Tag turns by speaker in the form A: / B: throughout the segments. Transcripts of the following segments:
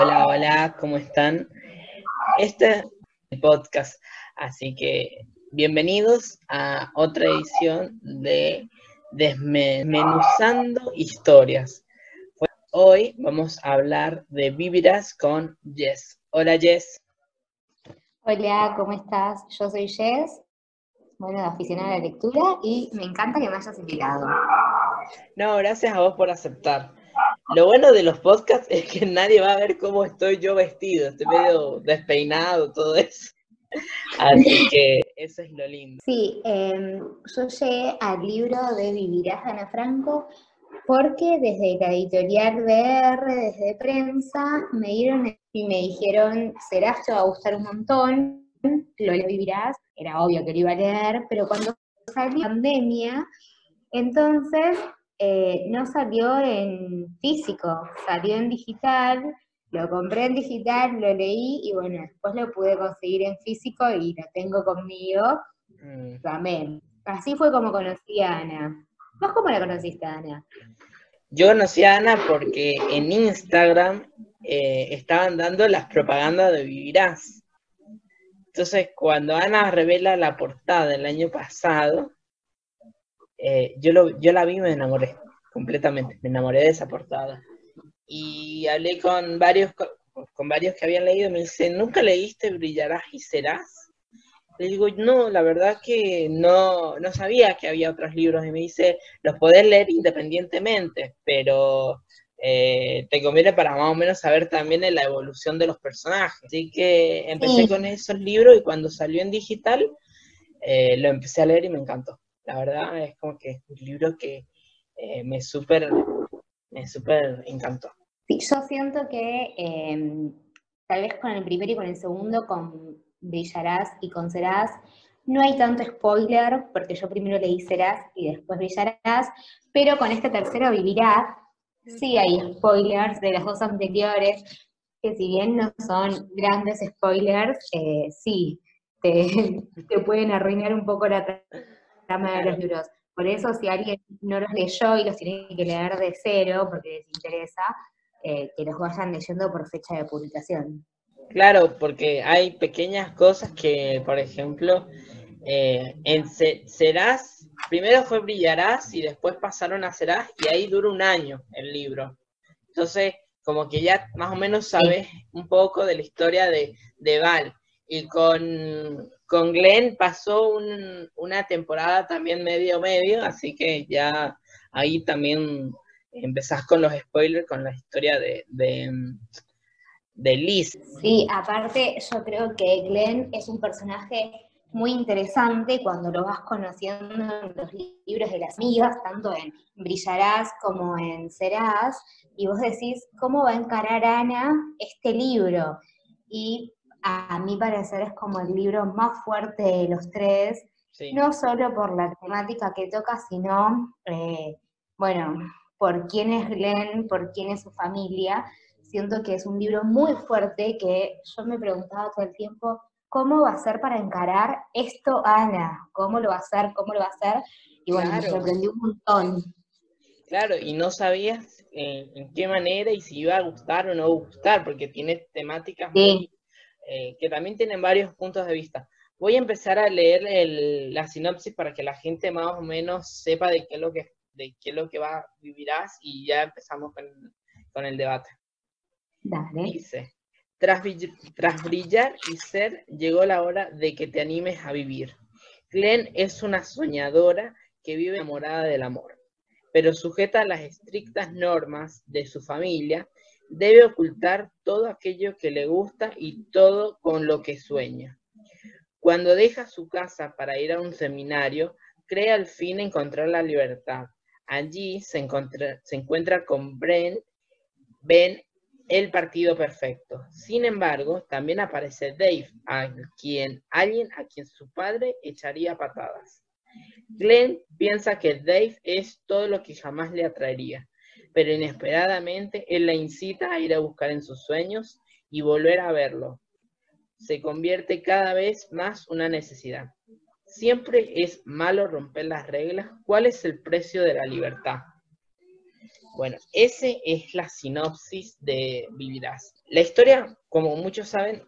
A: Hola, hola, ¿cómo están? Este es el podcast, así que bienvenidos a otra edición de Desmenuzando Historias. Hoy vamos a hablar de Vivirás con Jess. Hola Jess.
B: Hola, ¿cómo estás? Yo soy Jess, bueno, aficionada a la lectura y me encanta que me hayas invitado.
A: No, gracias a vos por aceptar. Lo bueno de los podcasts es que nadie va a ver cómo estoy yo vestido, estoy medio despeinado, todo eso. Así que eso es lo lindo.
B: Sí, em, yo llegué al libro de Vivirás Ana Franco porque desde la editorial BR, desde prensa, me dieron y me dijeron, serás, te va a gustar un montón, lo vivirás, era obvio que lo iba a leer, pero cuando salió la pandemia, entonces eh, no salió en físico, salió en digital, lo compré en digital, lo leí y bueno, después lo pude conseguir en físico y lo tengo conmigo mm. también. Así fue como conocí a Ana. ¿Vos cómo la conociste, Ana?
A: Yo conocí a Ana porque en Instagram eh, estaban dando las propagandas de Vivirás. Entonces, cuando Ana revela la portada el año pasado, eh, yo, lo, yo la vi y me enamoré completamente, me enamoré de esa portada. Y hablé con varios, con, varios que habían leído, me dice, ¿nunca leíste Brillarás y Serás? Le digo, no, la verdad que no, no sabía que había otros libros. Y me dice, los podés leer independientemente, pero eh, te conviene para más o menos saber también la evolución de los personajes. Así que empecé con esos libros y cuando salió en digital, eh, lo empecé a leer y me encantó. La verdad es como que es un libro que eh, me súper me super encantó.
B: Sí, yo siento que em, tal vez con el primero y con el segundo, con Brillarás y con Serás, no hay tanto spoiler, porque yo primero leí Serás y después Brillarás, pero con este tercero Vivirás, sí hay spoilers de las dos anteriores, que si bien no son grandes spoilers, eh, sí, te, te, pueden arruinar un poco la de los libros. Por eso, si alguien no los leyó y los tiene que leer de cero, porque les interesa, eh, que los vayan leyendo por fecha de publicación.
A: Claro, porque hay pequeñas cosas que, por ejemplo, eh, en Serás, primero fue Brillarás y después pasaron a Serás y ahí dura un año el libro. Entonces, como que ya más o menos sabes un poco de la historia de, de Val. Y con con Glenn pasó una temporada también medio medio, así que ya ahí también empezás con los spoilers, con la historia de, de, Liz.
B: Sí, aparte yo creo que Glenn es un personaje muy interesante cuando lo vas conociendo en los libros de las amigas, tanto en Brillarás como en Serás, y vos decís, ¿cómo va a encarar Ana este libro? Y a mi parecer es como el libro más fuerte de los tres, no solo por la temática que toca, sino, eh, bueno, por quién es Glenn, por quién es su familia. Siento que es un libro muy fuerte que yo me preguntaba todo el tiempo, ¿cómo va a ser para encarar esto Ana? ¿Cómo lo va a hacer? ¿Cómo lo va a hacer? Y bueno, me sorprendió un montón.
A: Claro, y no sabías eh, en qué manera y si iba a gustar o no gustar, porque tiene temáticas muy eh, que también tienen varios puntos de vista. Voy a empezar a leer la sinopsis para que la gente más o menos sepa de qué es lo que, de qué es lo que va, vivirás y ya empezamos con, el debate.
B: Dale.
A: Dice, tras, tras brillar y ser, llegó la hora de que te animes a vivir. Glenn es una soñadora que vive enamorada del amor, pero sujeta a las estrictas normas de su familia Debe ocultar todo aquello que le gusta y todo con lo que sueña. Cuando deja su casa para ir a un seminario, cree al fin encontrar la libertad. Allí se encuentra, con Brent, Ben, el partido perfecto. Sin embargo, también aparece Dave, a quien, alguien a quien su padre echaría patadas. Glenn piensa que Dave es todo lo que jamás le atraería, pero inesperadamente él la incita a ir a buscar en sus sueños y volver a verlo. Se convierte cada vez más una necesidad. Siempre es malo romper las reglas. ¿Cuál es el precio de la libertad? Bueno, ese es la sinopsis de Vivirás. La historia, como muchos saben,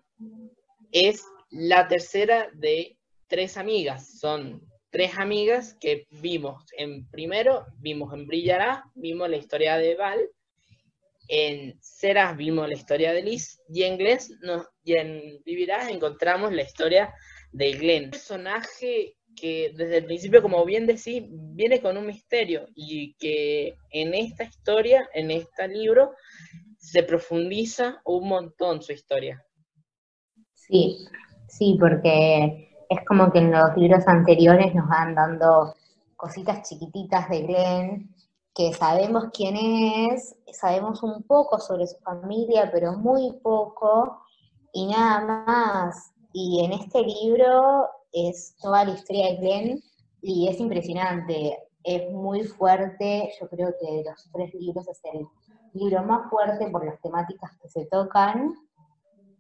A: es la tercera de tres amigas. Son tres amigas que vimos en primero, vimos en Brillará, vimos la historia de Val, en Ceras vimos la historia de Liz, y en Glenn y en Vivirás encontramos la historia de Glenn. Un personaje que desde el principio, como bien decís, viene con un misterio y que en esta historia, en este libro, se profundiza un montón su historia.
B: Sí, sí, porque es como que en los libros anteriores nos van dando cositas chiquititas de Glenn, que sabemos quién es, sabemos un poco sobre su familia, pero muy poco, y nada más. Y en este libro es toda la historia de Glenn y es impresionante, es muy fuerte, yo creo que de los tres libros es el libro más fuerte por las temáticas que se tocan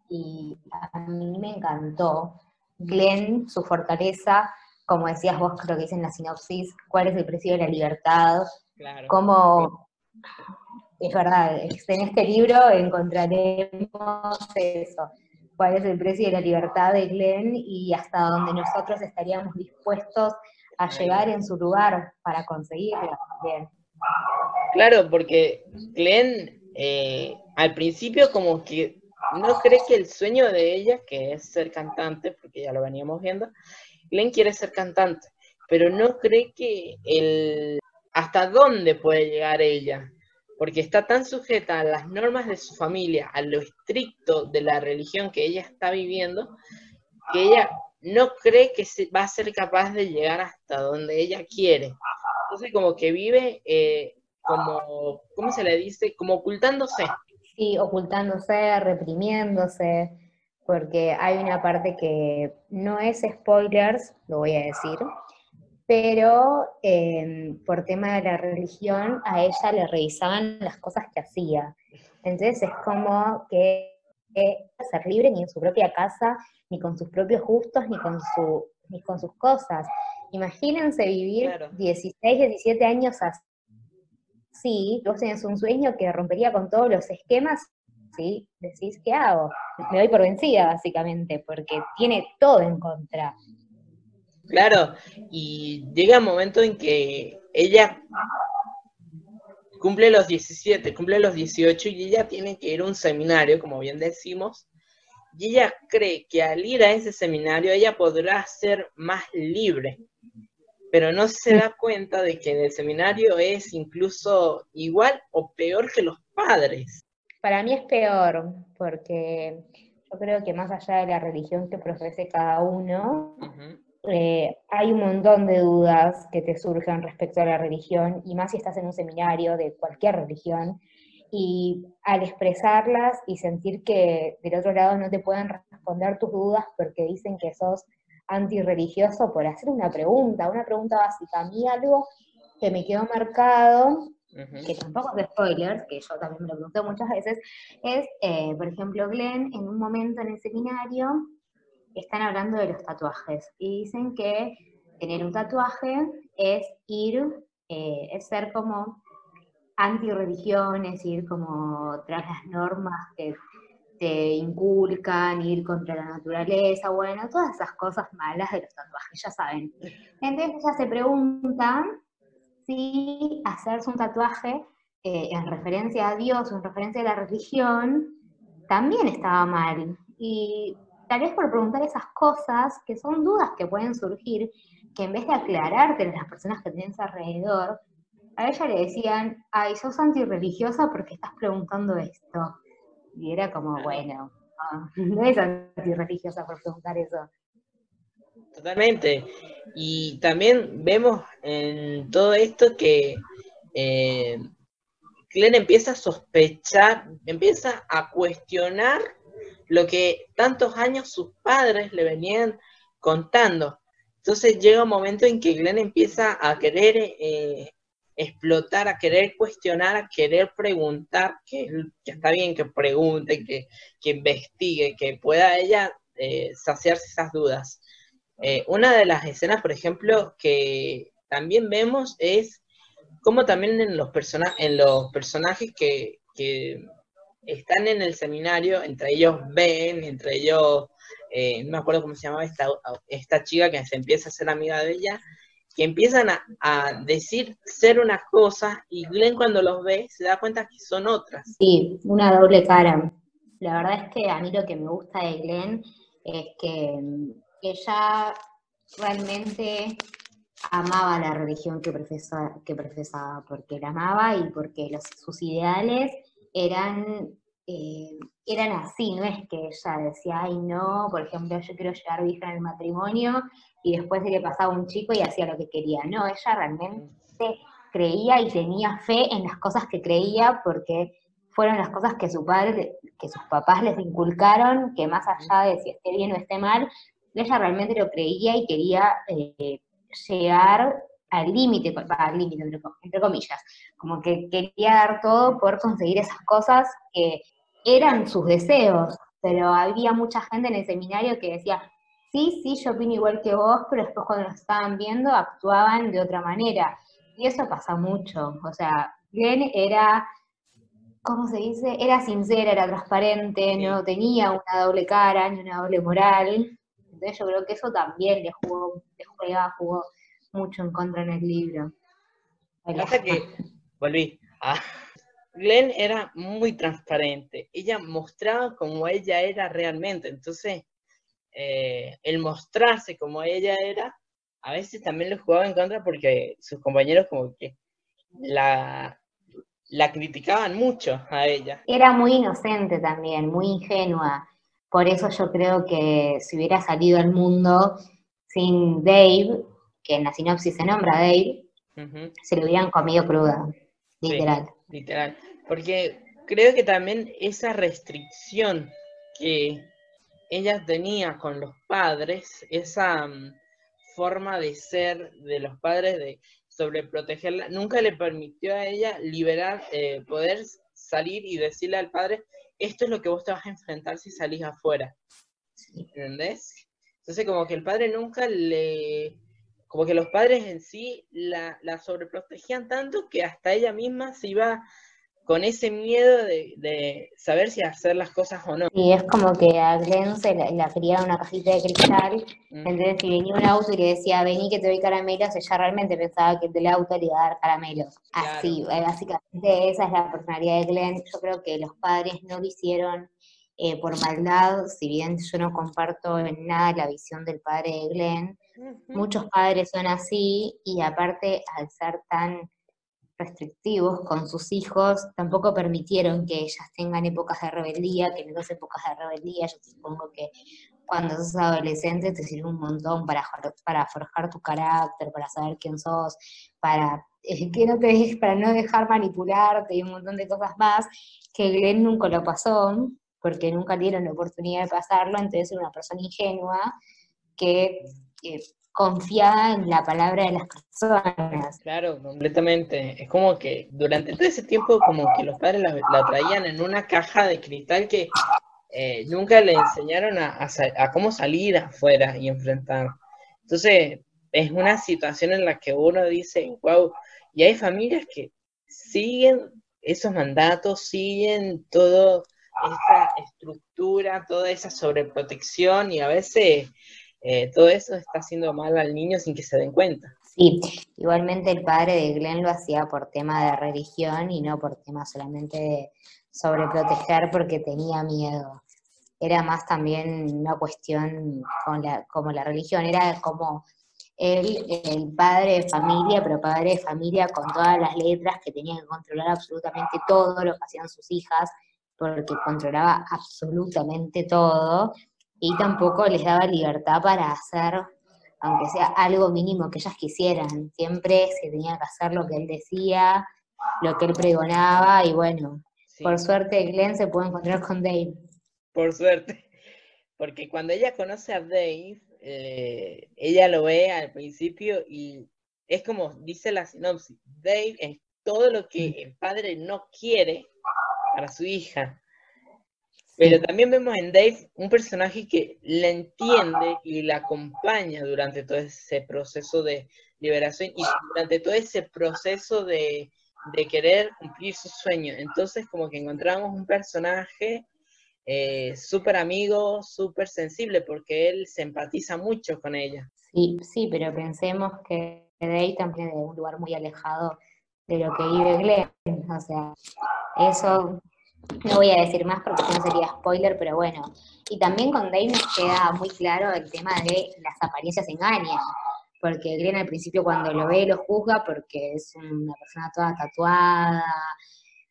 B: y a mí me encantó. Glenn, su fortaleza, como decías vos, creo que dice en la sinopsis, cuál es el precio de la libertad, claro. cómo, es verdad, en este libro encontraremos eso, cuál es el precio de la libertad de Glenn y hasta dónde nosotros estaríamos dispuestos a llegar en su lugar para conseguirlo.
A: Claro, porque Glenn eh, al principio como que no cree que el sueño de ella, que es ser cantante, porque ya lo veníamos viendo, Glenn quiere ser cantante, pero no cree que el hasta dónde puede llegar ella, porque está tan sujeta a las normas de su familia, a lo estricto de la religión que ella está viviendo, que ella no cree que va a ser capaz de llegar hasta donde ella quiere. Entonces como que vive eh, como, ¿cómo se le dice? Como ocultándose.
B: Sí, ocultándose, reprimiéndose, porque hay una parte que no es spoilers, lo voy a decir, pero em, por tema de la religión a ella le revisaban las cosas que hacía. Entonces es como que ser libre ni en su propia casa, ni con sus propios gustos, ni con, su, ni con sus cosas. Imagínense vivir 16, 17 años así sí, vos tenés un sueño que rompería con todos los esquemas, ¿sí? Decís, ¿qué hago? Me doy por vencida, básicamente, porque tiene todo en contra.
A: Claro, y llega un momento en que ella cumple los 17, cumple los 18 y ella tiene que ir a un seminario, como bien decimos, y ella cree que al ir a ese seminario ella podrá ser más libre, pero no se da cuenta de que en el seminario es incluso igual o peor que los padres.
B: Para mí es peor, porque yo creo que más allá de la religión que profese cada uno, eh, hay un montón de dudas que te surgen respecto a la religión, y más si estás en un seminario de cualquier religión, y al expresarlas y sentir que del otro lado no te pueden responder tus dudas porque dicen que sos antirreligioso por hacer una pregunta, una pregunta básica. A mí algo que me quedó marcado, que tampoco es spoilers, que yo también me lo pregunté muchas veces, es, eh, por ejemplo, Glenn, en un momento en el seminario, están hablando de los tatuajes y dicen que tener un tatuaje es ir, eh, es ser como antirreligión, es ir como tras las normas que te inculcan, ir contra la naturaleza, bueno, todas esas cosas malas de los tatuajes, ya saben. Entonces ella se pregunta si hacerse un tatuaje eh, en referencia a Dios en referencia a la religión también estaba mal. Y tal vez por preguntar esas cosas, que son dudas que pueden surgir, que en vez de aclararte las personas que tienes alrededor, a ella le decían, ay, sos antirreligiosa porque estás preguntando esto. Y era como, bueno, no, es antirreligiosa por preguntar eso.
A: Totalmente. Y también vemos en todo esto que eh, Glenn empieza a sospechar, empieza a cuestionar lo que tantos años sus padres le venían contando. Entonces llega un momento en que Glenn empieza a querer eh, explotar, a querer cuestionar, a querer preguntar, que, está bien que pregunte, que, investigue, que pueda ella eh, saciarse esas dudas. Eh, una de las escenas, por ejemplo, que también vemos es como también en los, en los personajes que, están en el seminario, entre ellos Ben, entre ellos, eh, no me acuerdo cómo se llamaba esta, esta chica que se empieza a ser amiga de ella, que empiezan a, decir ser unas cosas y Glenn cuando los ve se da cuenta que son otras.
B: Sí, una doble cara. La verdad es que a mí lo que me gusta de Glenn es que ella realmente amaba la religión que, profesa, que profesaba, porque la amaba y porque sus ideales eran, eh, eran así, no es que ella decía, ay no, por ejemplo, yo quiero llegar virgen al matrimonio y después se le pasaba un chico y hacía lo que quería. No, ella realmente creía y tenía fe en las cosas que creía porque fueron las cosas que su padre, que sus papás les inculcaron, que más allá de si esté bien o esté mal, ella realmente lo creía y quería eh, llegar al límite, al límite entre, comillas, como que quería dar todo por conseguir esas cosas que eran sus deseos, pero había mucha gente en el seminario que decía, sí, sí, yo opino igual que vos, pero después cuando nos estaban viendo actuaban de otra manera. Y eso pasa mucho, o sea, Glenn era, ¿cómo se dice? Era sincera, era transparente, no tenía una doble cara ni una doble moral, entonces yo creo que eso también le jugó, le juega, jugó mucho en contra en el libro.
A: Hasta que volví. Ah, Glenn era muy transparente. Ella mostraba como ella era realmente. Entonces, eh, el mostrarse como ella era, a veces también le jugaba en contra porque sus compañeros como que la, la criticaban mucho a ella.
B: Era muy inocente también, muy ingenua. Por eso yo creo que si hubiera salido al mundo sin Dave, que en la sinopsis se nombra Dave, se lo hubieran comido cruda, literal.
A: literal. Porque creo que también esa restricción que ella tenía con los padres, esa mm, forma de ser de los padres de sobreprotegerla, nunca le permitió a ella liberar, eh, poder salir y decirle al padre, esto es lo que vos te vas a enfrentar si salís afuera. ¿Entendés? Entonces como que el padre nunca le... Como que los padres en sí la, la sobreprotegían tanto que hasta ella misma se iba con ese miedo de, saber si hacer las cosas o no.
B: Y es como que a Glenn se la, la en una cajita de cristal, mm. entonces si venía un auto y le decía, vení que te doy caramelos, ella realmente pensaba que del auto le iba a dar caramelos. Así, eh, básicamente esa es la personalidad de Glenn. Yo creo que los padres no lo hicieron eh, por maldad, si bien yo no comparto en nada la visión del padre de Glenn, muchos padres son así y aparte al ser tan restrictivos con sus hijos, tampoco permitieron que ellas tengan épocas de rebeldía, que en esas épocas de rebeldía. Yo supongo que cuando sos adolescente te sirve un montón para, forjar tu carácter, para saber quién sos, para eh, que no te para no dejar manipularte y un montón de cosas más, que Glenn nunca lo pasó, porque nunca dieron la oportunidad de pasarlo, entonces era una persona ingenua que confiada en la palabra de las personas.
A: Claro, completamente. Es como que durante todo ese tiempo como que los padres la, traían en una caja de cristal que eh, nunca le enseñaron a, cómo salir afuera y enfrentar. Entonces, es una situación en la que uno dice, wow, y hay familias que siguen esos mandatos, siguen toda esa estructura, toda esa sobreprotección y a veces eh, todo eso está haciendo mal al niño sin que se den cuenta.
B: Sí, igualmente el padre de Glenn lo hacía por tema de religión y no por tema solamente de sobreproteger porque tenía miedo. Era más también una cuestión con la, como la religión, era como él, el padre de familia, pero padre de familia con todas las letras que tenía que controlar absolutamente todo lo que hacían sus hijas, porque controlaba absolutamente todo, y tampoco les daba libertad para hacer, aunque sea algo mínimo que ellas quisieran. Siempre se tenía que hacer lo que él decía, lo que él pregonaba, y bueno, por suerte Glenn se puede encontrar con Dave.
A: Por suerte, porque cuando ella conoce a Dave, eh, ella lo ve al principio y es como dice la sinopsis, Dave es todo lo que el padre no quiere para su hija. Pero también vemos en Dave un personaje que la entiende y la acompaña durante todo ese proceso de liberación y durante todo ese proceso de, de querer cumplir sus sueños. Entonces como que encontramos un personaje eh, súper amigo, súper sensible, porque él se empatiza mucho con ella.
B: Sí, sí, pero pensemos que Dave también es de un lugar muy alejado de lo que vive Glenn. O sea, eso no voy a decir más porque no sería spoiler, pero bueno. Y también con Dave nos queda muy claro el tema de las apariencias engañan. Porque Glenn al principio cuando lo ve lo juzga porque es una persona toda tatuada,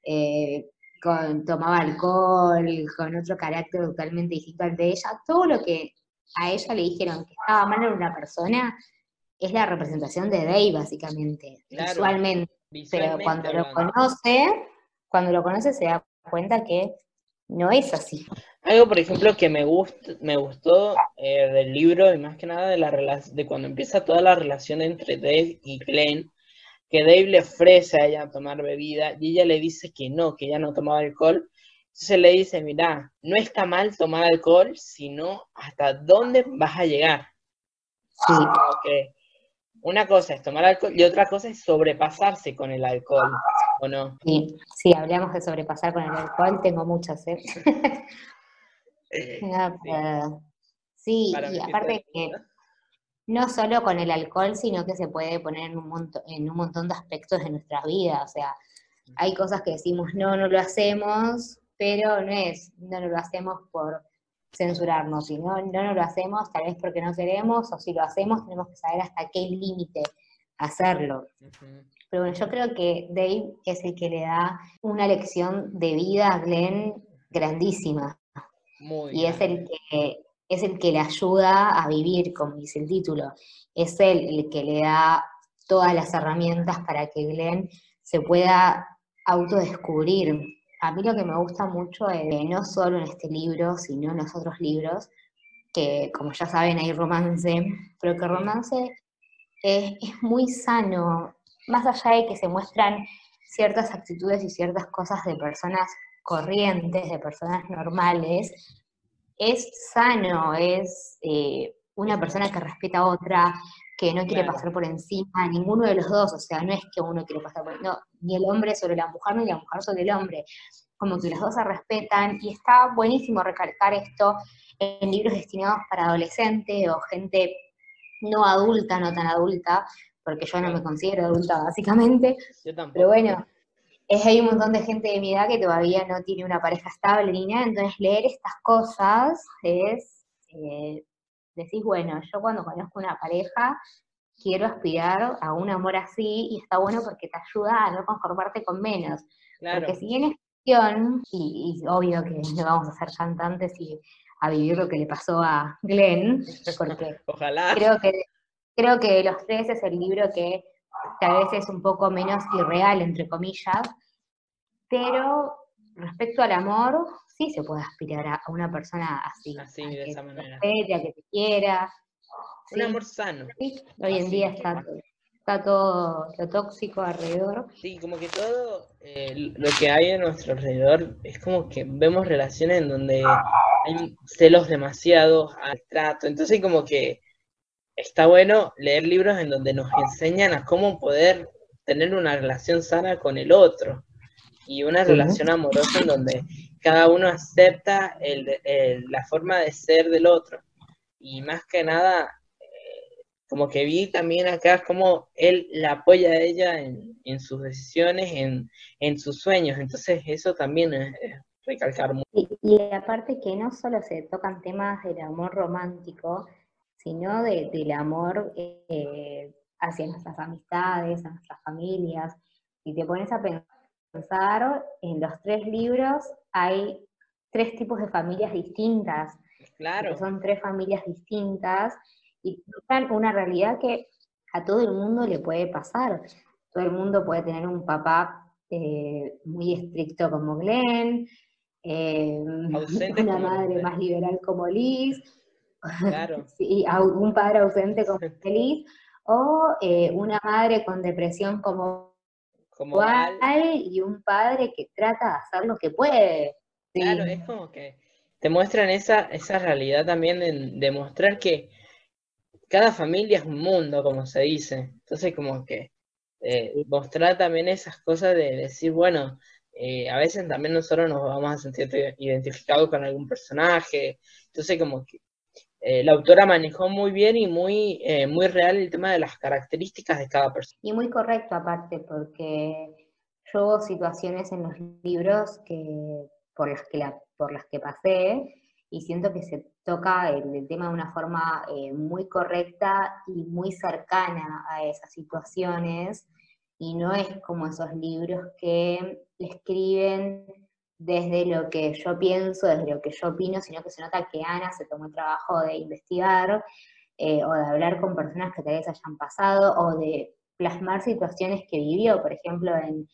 B: eh, con, tomaba alcohol, con otro carácter totalmente distinto al de ella. Todo lo que a ella le dijeron que estaba mal en una persona es la representación de Dave, básicamente, visualmente. Pero cuando lo conoce, cuando lo conoce se da cuenta que no es así.
A: Algo, por ejemplo, que me, gust me gustó eh, del libro y más que nada de, la de cuando empieza toda la relación entre Dave y Glenn, que Dave le ofrece a ella tomar bebida y ella le dice que no, que ella no tomaba alcohol. Entonces le dice, mira, no está mal tomar alcohol, sino hasta dónde vas a llegar. Sí. una cosa es tomar alcohol y otra cosa es sobrepasarse con el alcohol. ¿O no?
B: Sí, sí, hablamos de sobrepasar con el alcohol, tengo muchas, ¿eh? eh sí, y aparte que no solo con el alcohol, sino que se puede poner en un, montón, en un montón de aspectos de nuestra vida, o sea, hay cosas que decimos, no, no lo hacemos, pero no es, no, lo hacemos por censurarnos, sino no, no lo hacemos tal vez porque no queremos, o si lo hacemos tenemos que saber hasta qué límite hacerlo. Pero bueno, yo creo que Dave es el que le da una lección de vida a Glenn grandísima. y es el que es el que le ayuda a vivir, como dice el título. Es él el que le da todas las herramientas para que Glenn se pueda autodescubrir. A mí lo que me gusta mucho es, no solo en este libro, sino en los otros libros, que como ya saben hay romance, pero que romance es muy sano, más allá de que se muestran ciertas actitudes y ciertas cosas de personas corrientes, de personas normales, es sano, es eh, una persona que respeta a otra, que no quiere pasar por encima, ninguno de los dos, o sea, no es que uno quiere pasar por no, ni el hombre sobre la mujer, ni la mujer sobre el hombre, como que los dos se respetan, y está buenísimo recalcar esto en libros destinados para adolescentes o gente no adulta, no tan adulta, porque yo no me considero adulta básicamente. Pero bueno, es, hay un montón de gente de mi edad que todavía no tiene una pareja estable ni nada, entonces leer estas cosas es, eh, decís, bueno, yo cuando conozco una pareja quiero aspirar a un amor así y está bueno porque te ayuda a no conformarte con menos. Porque si bien es cuestión, y, obvio que no vamos a ser cantantes y a vivir lo que le pasó a Glenn, porque
A: Ojalá.
B: creo que Creo que Los Tres es el libro que tal vez es un poco menos irreal, entre comillas, pero respecto al amor, sí se puede aspirar a, una persona así.
A: Así, de esa manera.
B: a que te quiera.
A: Un amor sano.
B: Hoy en día está, está todo lo tóxico alrededor.
A: Sí, como que todo eh, lo que hay a nuestro alrededor es como que vemos relaciones en donde hay celos demasiado al trato. Entonces como que está bueno leer libros en donde nos enseñan a cómo poder tener una relación sana con el otro y una relación amorosa en donde cada uno acepta la forma de ser del otro. Y más que nada, eh, como que vi también acá cómo él la apoya a ella en, sus decisiones, en, sus sueños. Entonces eso también es, recalcar mucho.
B: Y, y aparte que no solo se tocan temas del amor romántico, sino del amor eh, hacia nuestras amistades, a nuestras familias. Si te pones a pensar, en los tres libros hay tres tipos de familias distintas.
A: Claro.
B: Son tres familias distintas y tocan una realidad que a todo el mundo le puede pasar. Todo el mundo puede tener un papá eh, muy estricto como Glenn, eh, una madre más liberal como Liz,
A: Claro.
B: sí, un padre ausente como feliz, o eh, una madre con depresión como,
A: como
B: y un padre que trata de hacer lo que puede.
A: Claro, es como que te muestran esa, esa realidad también de, de mostrar que cada familia es un mundo, como se dice. Entonces, como que eh, mostrar también esas cosas de decir, bueno, eh, a veces también nosotros nos vamos a sentir identificados con algún personaje. Entonces, como que eh, la autora manejó muy bien y muy, muy real el tema de las características de cada persona.
B: Y muy correcto aparte, porque yo hubo situaciones en los libros que, por, las que la, por las que pasé y siento que se toca el, tema de una forma eh, muy correcta y muy cercana a esas situaciones y no es como esos libros que escriben desde lo que yo pienso, desde lo que yo opino, sino que se nota que Ana se tomó el trabajo de investigar eh, o de hablar con personas que tal vez hayan pasado o de plasmar situaciones que vivió. Por ejemplo, en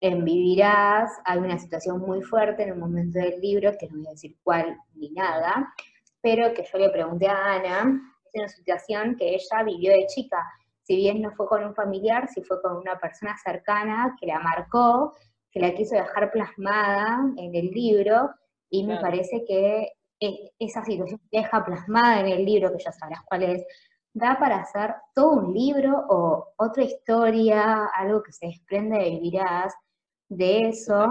B: en Vivirás hay una situación muy fuerte en un momento del libro, que no voy a decir cuál ni nada, pero que yo le pregunté a Ana, es una situación que ella vivió de chica, si bien no fue con un familiar, si fue con una persona cercana que la marcó, que la quiso dejar plasmada en el libro, y me parece que e, esa situación deja plasmada en el libro, que ya sabrás cuál es, da para hacer todo un libro o otra historia, algo que se desprende de Vivirás, de eso,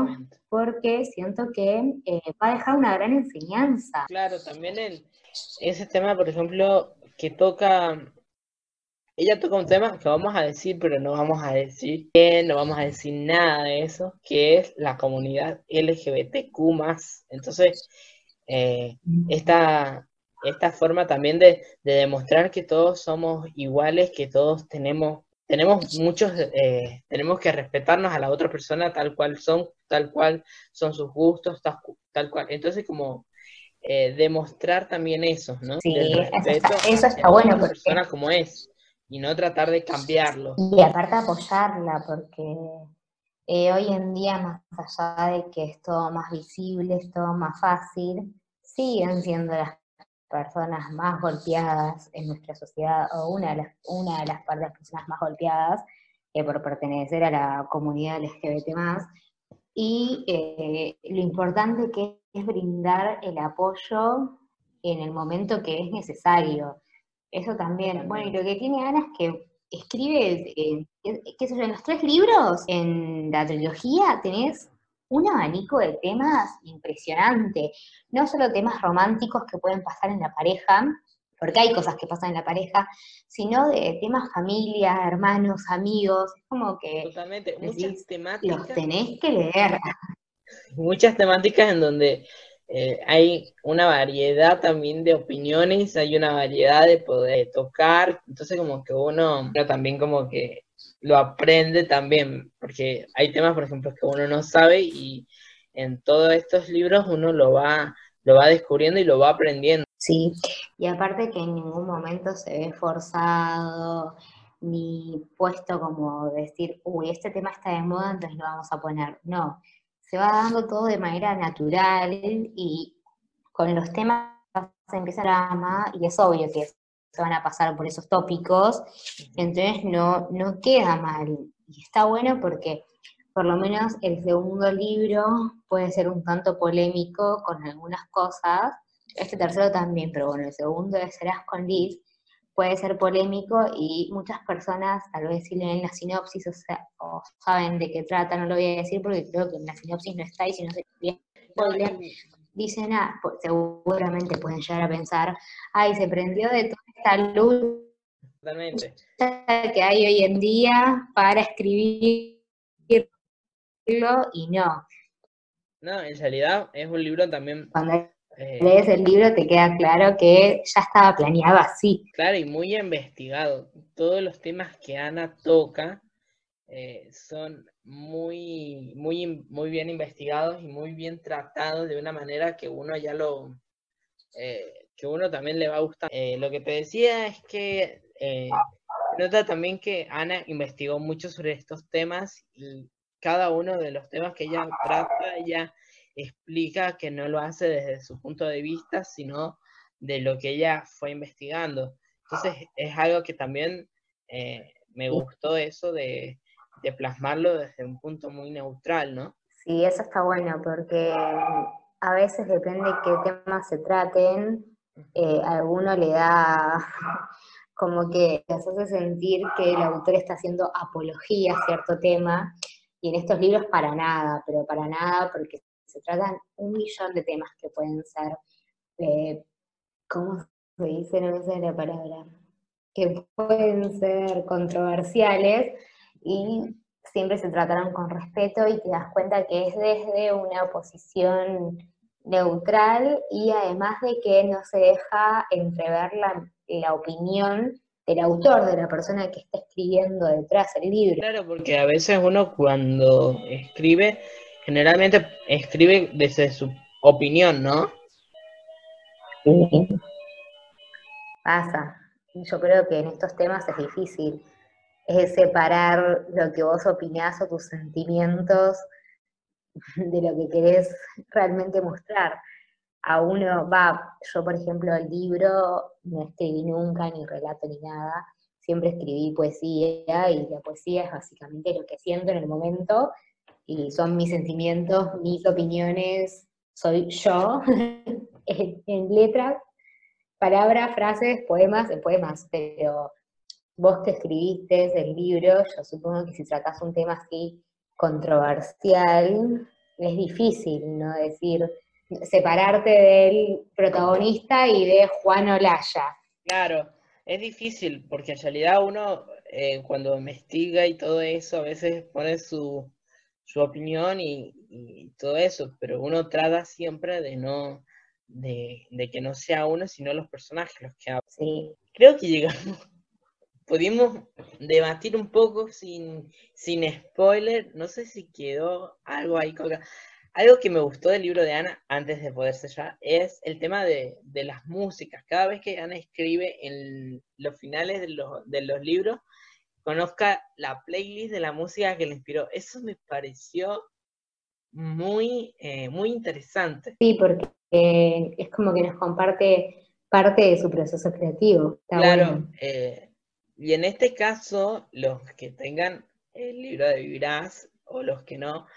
B: porque siento que eh, va a dejar una gran enseñanza.
A: Claro, también en ese tema, por ejemplo, que toca, ella toca un tema que vamos a decir, pero no vamos a decir que no vamos a decir nada de eso, que es la comunidad LGBTQ+. Entonces, eh, esta, esta forma también de, de demostrar que todos somos iguales, que todos tenemos tenemos muchos, eh, tenemos que respetarnos a la otra persona tal cual son, tal cual son sus gustos, tal, cual. Entonces, como eh, demostrar también eso, ¿no?
B: Sí, eso está, bueno.
A: Porque... persona como es, y no tratar de cambiarlo.
B: Y aparte apoyarla, porque eh, hoy en día, más allá de que es todo más visible, es todo más fácil, siguen siendo las personas más golpeadas en nuestra sociedad, o una de las, una de las personas más golpeadas eh, por pertenecer a la comunidad LGBT y eh, lo importante que es brindar el apoyo en el momento que es necesario. Eso también, bueno, y lo que tiene Ana es que escribe, eh, qué sé yo, en los tres libros, en la trilogía, tenés un abanico de temas impresionante. No solo temas románticos que pueden pasar en la pareja, porque hay cosas que pasan en la pareja, sino de temas familia, hermanos, amigos. Es como que.
A: Totalmente, muchas temáticas.
B: Los tenés que leer.
A: Muchas temáticas en donde eh, hay una variedad también de opiniones, hay una variedad de poder tocar. Entonces, como que uno, pero también como que lo aprende también, porque hay temas, por ejemplo, que uno no sabe y en todos estos libros uno lo va, lo va descubriendo y lo va aprendiendo.
B: Sí, y aparte que en ningún momento se ve forzado ni puesto como decir, uy, este tema está de moda, entonces lo vamos a poner. No, se va dando todo de manera natural y con los temas se empieza a amar y es obvio que se van a pasar por esos tópicos, entonces no, no queda mal. Y está bueno porque por lo menos el segundo libro puede ser un tanto polémico con algunas cosas, este tercero también, pero bueno, el segundo Serás con Liz puede ser polémico y muchas personas tal vez si leen la sinopsis o, sea, o saben de qué trata, no lo voy a decir porque creo que en la sinopsis no está y si no se dicen, ah, pues, seguramente pueden llegar a pensar, ay, se prendió de toda esta luz que hay hoy en día para escribirlo y no.
A: No, en realidad es un libro también...
B: Cuando eh, lees el libro te queda claro que ya estaba planeado así.
A: Claro, y muy investigado. Todos los temas que Ana toca eh, son muy, muy, muy bien investigados y muy bien tratados de una manera que uno ya lo, eh, que uno también le va a gustar. Lo que te decía es que nota también que Ana investigó mucho sobre estos temas y cada uno de los temas que ella trata, ella explica que no lo hace desde su punto de vista, sino de lo que ella fue investigando. Entonces es algo que también me gustó eso de, de plasmarlo desde un punto muy neutral, ¿no?
B: Sí, eso está bueno, porque a veces depende de qué temas se traten, eh, a alguno le da como que les hace sentir que el autor está haciendo apología a cierto tema, y en estos libros para nada, pero para nada, porque se tratan un millón de temas que pueden ser, eh, ¿cómo se dice? No sé la palabra, que pueden ser controversiales y siempre se trataron con respeto y te das cuenta que es desde una posición neutral y además de que no se deja entrever la, la opinión del autor, de la persona que está escribiendo detrás del libro.
A: Claro, porque a veces uno cuando escribe, generalmente escribe desde su opinión, ¿no?
B: Sí. Pasa. Yo creo que en estos temas es difícil es separar lo que vos opinás o tus sentimientos de lo que querés realmente mostrar. A uno va, yo por ejemplo el libro no escribí nunca ni relato ni nada, siempre escribí poesía y la poesía es básicamente lo que siento en el momento y son mis sentimientos, mis opiniones, soy yo en, letras, palabras, frases, poemas, en poemas, pero vos que escribiste el libro, yo supongo que si tratás un tema así controversial, es difícil, ¿no? Decir, separarte del protagonista y de Juan Olaya.
A: Claro, es difícil, porque en realidad uno eh, cuando investiga y todo eso, a veces pone su, opinión y, todo eso, pero uno trata siempre de no, de, que no sea uno, sino los personajes los que hablan.
B: Sí.
A: Creo que llegamos pudimos debatir un poco sin, sin spoiler. No sé si quedó algo ahí. Algo que me gustó del libro de Ana, antes de poder sellar, es el tema de, las músicas. Cada vez que Ana escribe en los finales de los, de los libros, conozca la playlist de la música que le inspiró. Eso me pareció muy, eh, muy interesante.
B: Sí, porque es como que nos comparte parte de su proceso creativo.
A: claro, eh, y en este caso, los que tengan el libro de Vivirás o los que no,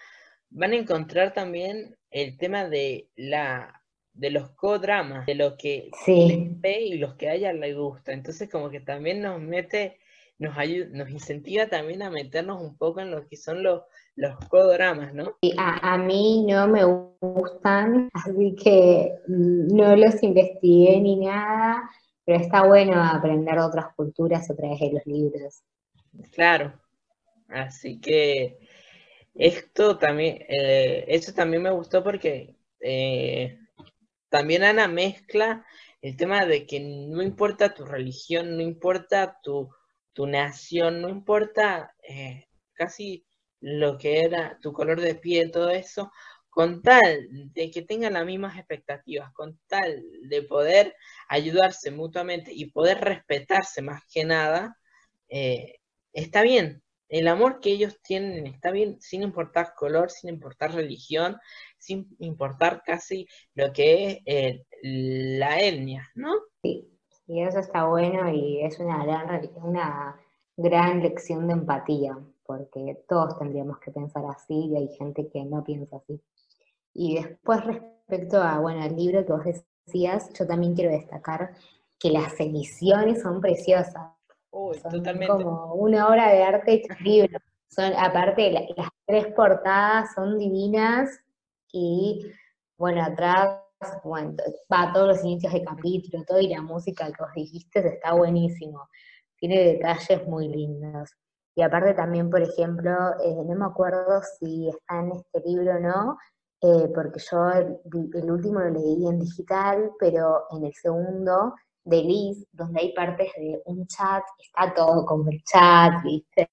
A: van a encontrar también el tema de la de los codramas, de lo que les ve y los que a ella le gusta. Entonces como que también nos mete, nos ayuda, nos incentiva también a meternos un poco en lo que son los, los codramas, ¿no?
B: a, a mí no me gustan, así que no los investigué ni nada, pero está bueno aprender otras culturas a través de los libros.
A: Claro, así que esto también, eh, eso también me gustó porque eh, también Ana mezcla el tema de que no importa tu religión, no importa tu, nación, no importa eh, casi lo que era tu color de piel, todo eso, con tal de que tengan las mismas expectativas, con tal de poder ayudarse mutuamente y poder respetarse más que nada, eh, está bien. El amor que ellos tienen está bien sin importar color, sin importar religión, sin importar casi lo que es eh, la etnia, ¿no?
B: Sí, y eso está bueno y es una gran, una gran lección de empatía, porque todos tendríamos que pensar así y hay gente que no piensa así. Y después respecto a, bueno, el libro que vos decías, yo también quiero destacar que las ediciones son preciosas. son como una obra de arte hecha libro. Son, aparte, las tres portadas son divinas y, bueno, atrás, bueno, va todos los inicios de capítulo, todo, y la música que vos dijiste está buenísimo. Tiene detalles muy lindos. Y aparte también, por ejemplo, eh, no me acuerdo si está en este libro o no, eh, porque yo el, último lo leí en digital, pero en el segundo de Liz, donde hay partes de un chat, está todo como el chat, ¿viste?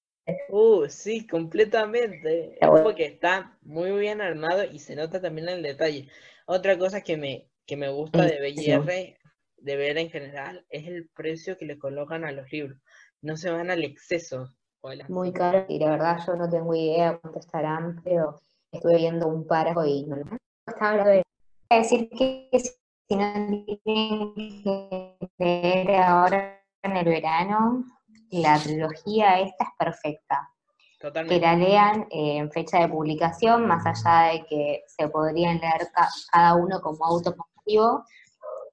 A: Uh, sí, completamente. Porque está muy bien armado y se nota también el detalle. Otra cosa que me, que me gusta de BR, de ver en general, es el precio que le colocan a los libros. No se van al exceso.
B: Muy caro, y la verdad yo no tengo idea cuánto estarán, pero estuve viendo un párrafo y no lo estaba hablando de decir que si no tienen que leer ahora en el verano, la trilogía esta es perfecta. Que la lean en fecha de publicación, más allá de que se podrían leer cada uno como autocompasivo,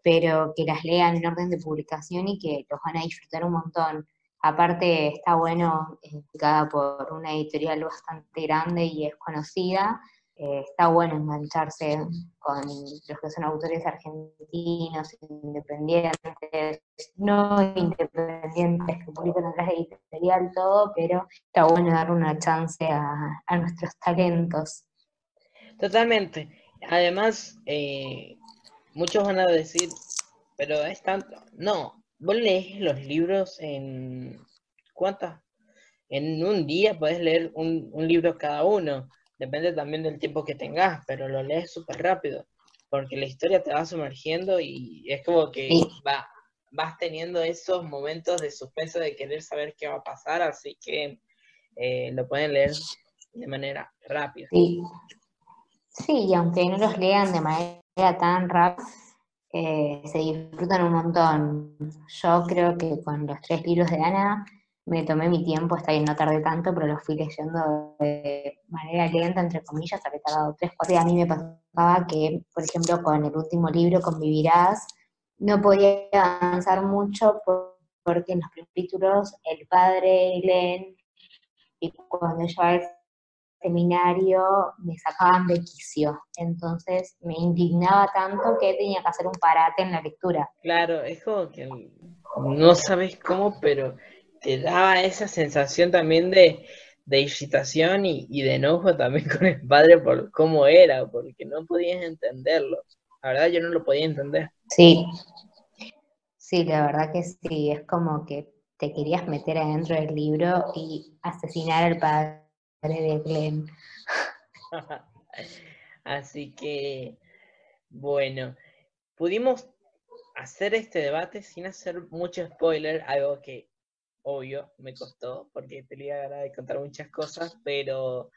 B: pero que las lean en orden de publicación y que los van a disfrutar un montón. Aparte está bueno, explicada por una editorial bastante grande y es conocida, eh, está bueno engancharse con los que son autores argentinos, independientes, no independientes, que publican atrás de editorial, todo, pero está bueno dar una chance a, nuestros talentos.
A: Totalmente. Además, eh, muchos van a decir, pero es tanto. No, vos lees los libros en. ¿Cuántas? En un día puedes leer un, un libro cada uno depende también del tiempo que tengas, pero lo lees súper rápido, porque la historia te va sumergiendo y es como que va, vas teniendo esos momentos de suspenso de querer saber qué va a pasar, así que eh, lo pueden leer de manera rápida.
B: Sí. sí, y aunque no los lean de manera tan rápida, eh, se disfrutan un montón. Yo creo que con los tres libros de Ana me tomé mi tiempo, está bien, no tardé tanto, pero lo fui leyendo de manera lenta, entre comillas, había tardado tres, cuatro, a mí me pasaba que, por ejemplo, con el último libro, Convivirás, no podía avanzar mucho porque en los capítulos el padre Glenn, y cuando yo al seminario, me sacaban de quicio, entonces me indignaba tanto que tenía que hacer un parate en la lectura.
A: Claro, es como que no sabes cómo, pero te daba esa sensación también de, de irritación y, de enojo también con el padre por cómo era, porque no podías entenderlo. La verdad yo no lo podía entender.
B: Sí, sí, la verdad que sí, es como que te querías meter adentro del libro y asesinar al padre de Glenn.
A: Así que, bueno, pudimos hacer este debate sin hacer mucho spoiler, algo que obvio, me costó, porque tenía ganas de contar muchas cosas, pero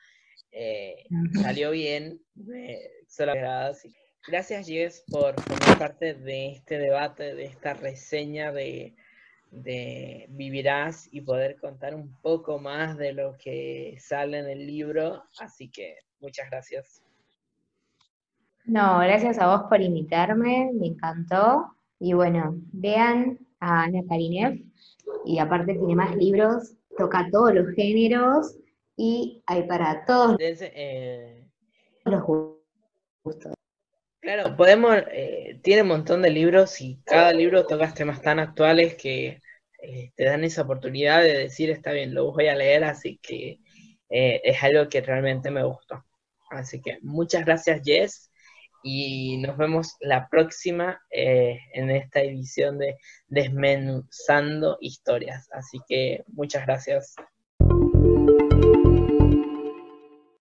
A: eh, salió bien, me solo Gracias, Jess, por formar parte de este debate, de esta reseña de, de Vivirás y poder contar un poco más de lo que sale en el libro. Así que muchas gracias.
B: No, gracias a vos por invitarme, me encantó. Y bueno, vean a Ana Karinev, y aparte tiene más libros, toca todos los géneros y hay para todos
A: eh,
B: los gustos.
A: Claro, podemos, eh, tiene un montón de libros y cada libro toca temas tan actuales que eh, te dan esa oportunidad de decir, está bien, lo voy a leer, así que es algo que realmente me gustó. Así que muchas gracias, Jess y nos vemos la próxima eh, en esta edición de Desmenuzando Historias. Así que muchas gracias.